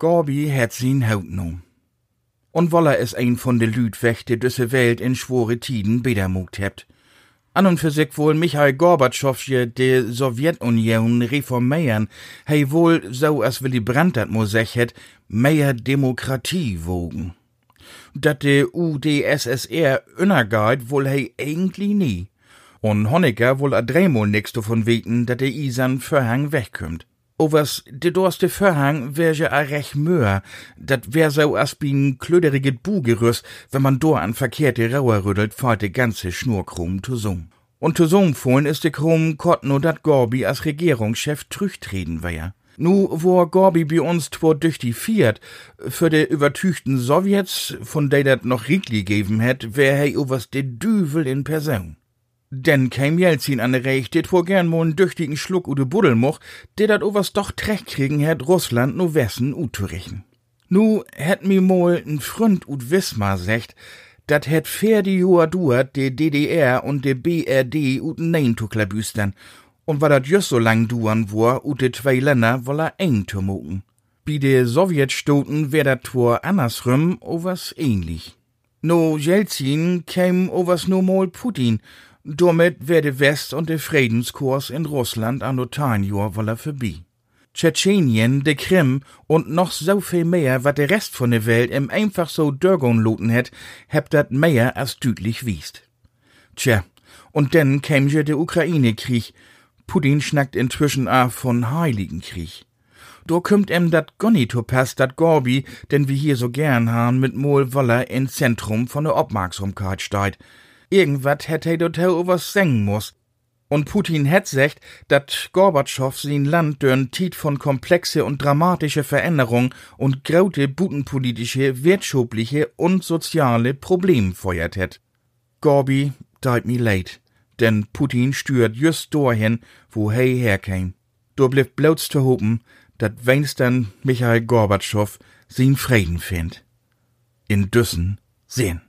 Gorbi hat sin Haut no. Und woller es ein von de Lüd wächte, düsse Welt in schwore Tiden bedermugt hebt. An und für sich wohl Michael Gorbatschow je de Sowjetunion reformieren, hei wohl, so als Willy Brandt dat mo sech het, mehr Demokratie wogen. Dat de UdSSR unergeht, wohl hei eigentlich nie. Und Honecker wohl a dreimal nix davon weten, dat de Isan Verhang wegkümmt. Overs de dorste Verhang wär a recht möhr, dat wär so as bin klöderiget Bugerüss, wenn man do an verkehrte Rauer rüttelt, fahrt de ganze Schnur krumm zu sum. Und zu sum fohlen ist de krumm kott no dat Gorbi as Regierungschef trüchtreden wär. Nu, wo Gorbi bei uns twor durch die Fiat für de übertüchten Sowjets, von de dat noch Riegli geben hätt, wär hei overs de Düvel in Person. Denn käm Jelzin an Recht, det vor gern mo düchtigen Schluck ude Buddel moch, der dat overs doch trecht kriegen hätt Russland no wessen uturichen. Nu hätt mi mol n Fründ ut Wismar secht, dat hätt fair die Joa duat de DDR und de BRD ut nein zu klabüstern, und war dat just so lang duan wor ut de zwei Länder woller eng zu moken. Bi de Sowjetstoten wär dat twor andersrum overs ähnlich. No Jelzin käm overs no mol Putin, damit werde West- und der Friedenskurs in Russland an Jahr wolle vorbei. Tschetschenien, de Krim und noch so viel mehr, wat der Rest von der Welt im einfach so Dörgon loten het, hebt dat mehr als düdlich wiest. Tja, und dann käm je der Ukraine-Krieg. Putin schnackt inzwischen a von Heiligen Krieg. Do kümmt em dat Gonito pass dat Gorbi, den wir hier so gern han, mit Mol Woller in Zentrum von der Obmerksamkeit steigt. Irgendwas hätt he dort was sengen muss. Und Putin hätt secht, dat Gorbatschow sin Land dörn Tiet von komplexe und dramatische Veränderung und graute butenpolitische, wirtschaftliche und soziale Problem feuert hätt. Gorbi deit mi leid, denn Putin stürt just dorhin, wo he herkäm. Do blieb bloß zu hopen, dat wenigstens Michael Gorbatschow sin Frieden find. In Düssen sehen.